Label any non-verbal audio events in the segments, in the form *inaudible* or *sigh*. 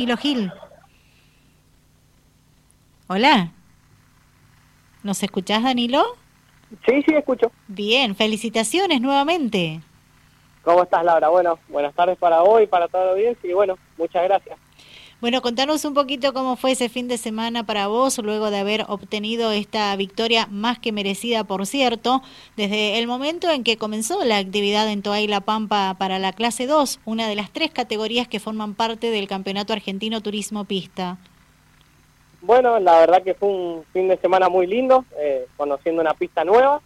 Danilo Gil. Hola. ¿Nos escuchás, Danilo? Sí, sí, escucho. Bien, felicitaciones nuevamente. ¿Cómo estás, Laura? Bueno, buenas tardes para hoy, para toda la audiencia y bueno, muchas gracias. Bueno, contanos un poquito cómo fue ese fin de semana para vos, luego de haber obtenido esta victoria más que merecida, por cierto, desde el momento en que comenzó la actividad en Toay La Pampa para la clase 2, una de las tres categorías que forman parte del Campeonato Argentino Turismo Pista. Bueno, la verdad que fue un fin de semana muy lindo, eh, conociendo una pista nueva,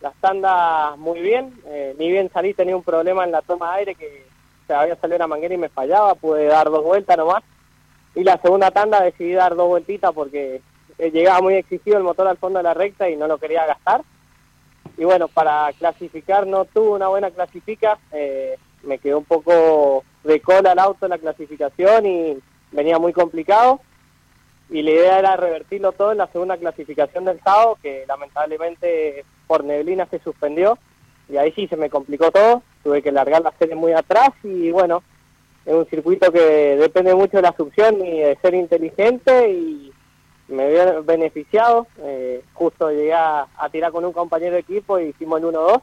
las tandas muy bien, eh, ni bien salí tenía un problema en la toma de aire que se había salido la manguera y me fallaba, pude dar dos vueltas nomás y la segunda tanda decidí dar dos vueltitas porque eh, llegaba muy exigido el motor al fondo de la recta y no lo quería gastar. Y bueno, para clasificar no tuve una buena clasifica, eh, me quedó un poco de cola el auto en la clasificación y venía muy complicado. Y la idea era revertirlo todo en la segunda clasificación del sábado, que lamentablemente por neblina se suspendió. Y ahí sí se me complicó todo, tuve que largar la serie muy atrás y bueno, es un circuito que depende mucho de la succión y de ser inteligente y me había beneficiado. Eh, justo llegué a, tirar con un compañero de equipo y hicimos el 1-2.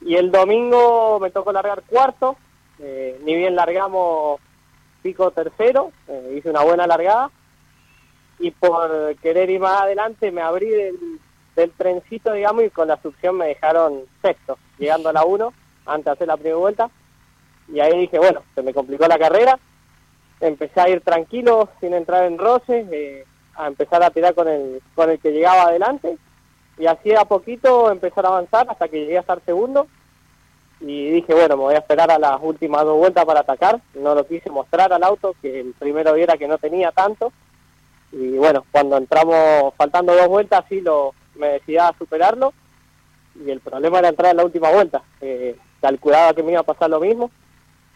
Y el domingo me tocó largar cuarto, eh, ni bien largamos pico tercero, eh, hice una buena largada y por querer ir más adelante me abrí del, del trencito, digamos, y con la succión me dejaron sexto, llegando a la 1 antes de hacer la primera vuelta y ahí dije, bueno, se me complicó la carrera, empecé a ir tranquilo, sin entrar en roces, eh, a empezar a tirar con el, con el que llegaba adelante, y así a poquito empezar a avanzar hasta que llegué a estar segundo, y dije, bueno, me voy a esperar a las últimas dos vueltas para atacar, no lo quise mostrar al auto, que el primero viera que no tenía tanto, y bueno, cuando entramos faltando dos vueltas, sí lo, me decidí a superarlo, y el problema era entrar en la última vuelta, eh, calculaba que me iba a pasar lo mismo,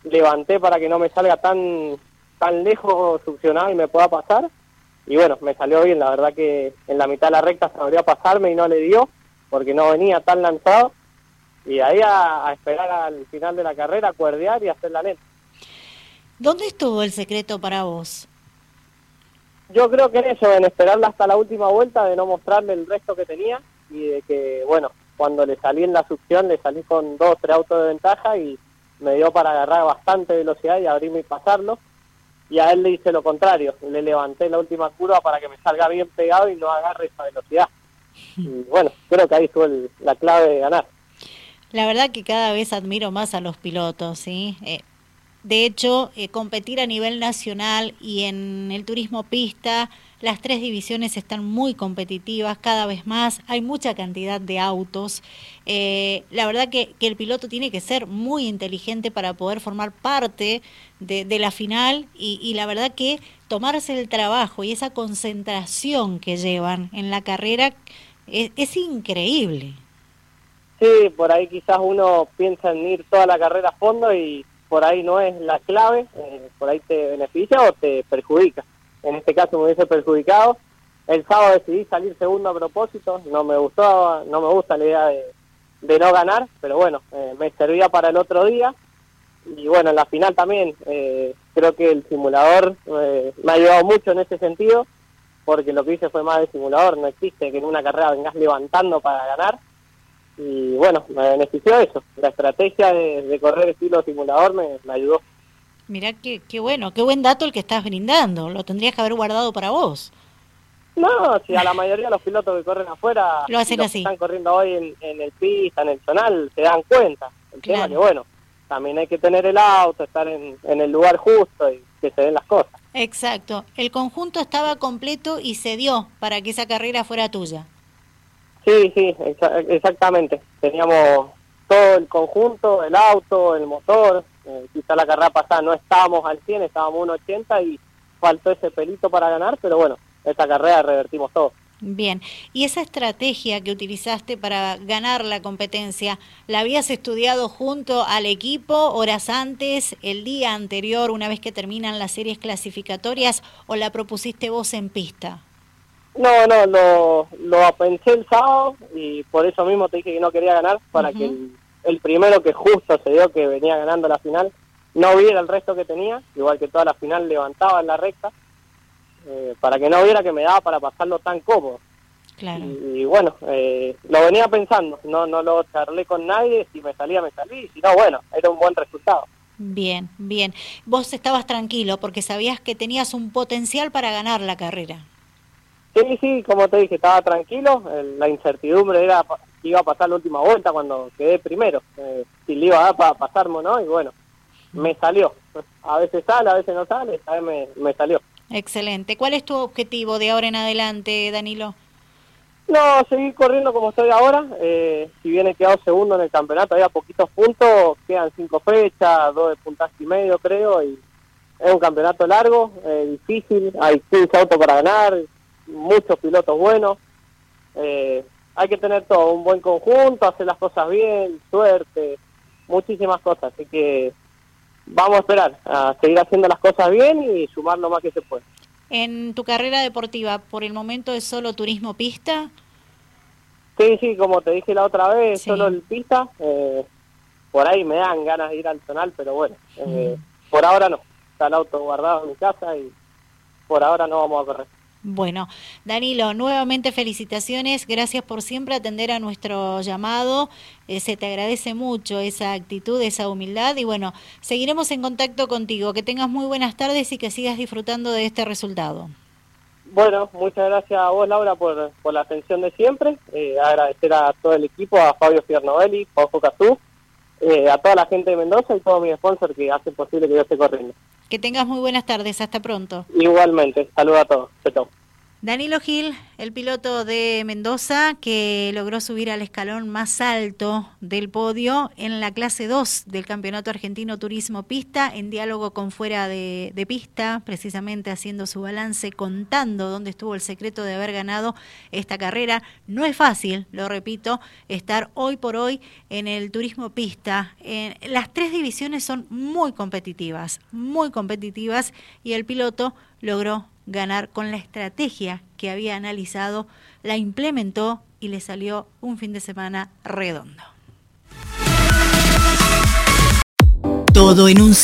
levanté para que no me salga tan, tan lejos succionado y me pueda pasar. Y bueno, me salió bien, la verdad que en la mitad de la recta sabría pasarme y no le dio, porque no venía tan lanzado. Y ahí a, esperar al final de la carrera, cuerdear y hacer la lenta. ¿Dónde estuvo el secreto para vos? Yo creo que en eso, en esperarla hasta la última vuelta, de no mostrarle el resto que tenía y de que, bueno, cuando le salí en la succión, le salí con dos, tres autos de ventaja y me dio para agarrar bastante velocidad y abrirme y pasarlo. Y a él le hice lo contrario, le levanté la última curva para que me salga bien pegado y no agarre esa velocidad. Y *laughs* bueno, creo que ahí estuvo la clave de ganar. La verdad que cada vez admiro más a los pilotos, ¿sí? Eh, de hecho, eh, competir a nivel nacional y en el turismo pista, las tres divisiones están muy competitivas cada vez más, hay mucha cantidad de autos. Eh, la verdad que, el piloto tiene que ser muy inteligente para poder formar parte de, la final y, la verdad que tomarse el trabajo y esa concentración que llevan en la carrera es increíble. Sí, por ahí quizás uno piensa en ir toda la carrera a fondo y por ahí no es la clave, eh, por ahí te beneficia o te perjudica. En este caso me hubiese perjudicado. El sábado decidí salir segundo a propósito, no me gustó, no me gusta la idea de, no ganar, pero bueno, eh, me servía para el otro día. Y bueno, en la final también eh, creo que el simulador me ha ayudado mucho en ese sentido, porque lo que hice fue más de simulador, no existe que en una carrera vengas levantando para ganar, y bueno, me benefició eso. La estrategia de, correr estilo simulador me, ayudó. Mirá qué, qué bueno, qué buen dato el que estás brindando. Lo tendrías que haber guardado para vos. No, si a la mayoría de los pilotos que corren afuera, *laughs* lo hacen así. están corriendo hoy en, en, el pista, en el zonal, se dan cuenta. El tema que, bueno, también hay que tener el auto, estar en, en el lugar justo y que se den las cosas. Exacto. El conjunto estaba completo y se dio para que esa carrera fuera tuya. Sí, sí, exactamente. Teníamos todo el conjunto, el auto, el motor. Eh, quizá la carrera pasada no estábamos al 100, estábamos 1.80 y faltó ese pelito para ganar, pero bueno, esta carrera revertimos todo. Bien, y esa estrategia que utilizaste para ganar la competencia, ¿la habías estudiado junto al equipo horas antes, el día anterior, una vez que terminan las series clasificatorias, o la propusiste vos en pista? No, no, lo, lo pensé el sábado y por eso mismo te dije que no quería ganar, para que el, primero que justo se dio que venía ganando la final no viera el resto que tenía, igual que toda la final levantaba en la recta, eh, para que no viera que me daba para pasarlo tan cómodo. Claro. Y, bueno, eh, lo venía pensando, no no lo charlé con nadie, si me salía me salí, si no, bueno, era un buen resultado. Bien, bien. Vos estabas tranquilo porque sabías que tenías un potencial para ganar la carrera. Sí, sí, como te dije, estaba tranquilo. La incertidumbre era que iba a pasar la última vuelta cuando quedé primero. Eh, si le iba a dar para pasarme no, y bueno, me salió. A veces sale, a veces no sale, esta vez me, me salió. Excelente. ¿Cuál es tu objetivo de ahora en adelante, Danilo? No, seguir corriendo como estoy ahora. Eh, si bien he quedado segundo en el campeonato, había poquitos puntos, quedan cinco fechas, dos de puntaje y medio creo, y es un campeonato largo, eh, difícil, hay 15 autos para ganar, muchos pilotos buenos. Eh, hay que tener todo, un buen conjunto, hacer las cosas bien, suerte, muchísimas cosas. Así que vamos a esperar a seguir haciendo las cosas bien y sumar lo más que se pueda. En tu carrera deportiva, ¿por el momento es solo turismo pista? Sí, sí, como te dije la otra vez, solo el pista. Eh, por ahí me dan ganas de ir al tonal, pero bueno, eh, mm. por ahora no. Está el auto guardado en mi casa y por ahora no vamos a correr. Bueno, Danilo, nuevamente felicitaciones, gracias por siempre atender a nuestro llamado, eh, se te agradece mucho esa actitud, esa humildad. Y bueno, seguiremos en contacto contigo, que tengas muy buenas tardes y que sigas disfrutando de este resultado. Bueno, muchas gracias a vos Laura por, la atención de siempre, eh, agradecer a todo el equipo, a Fabio Fiernovelli, Pau Cazú, eh, a toda la gente de Mendoza y todos mis sponsors que hacen posible que yo esté corriendo. Que tengas muy buenas tardes, hasta pronto. Igualmente, saludos a todos. Chau, Danilo Gil, el piloto de Mendoza, que logró subir al escalón más alto del podio en la clase 2 del Campeonato Argentino Turismo Pista, en diálogo con fuera de, pista, precisamente haciendo su balance, contando dónde estuvo el secreto de haber ganado esta carrera. No es fácil, lo repito, estar hoy por hoy en el Turismo Pista. las tres divisiones son muy competitivas, muy competitivas, y el piloto logró ganar con la estrategia que había analizado, la implementó y le salió un fin de semana redondo. Todo en un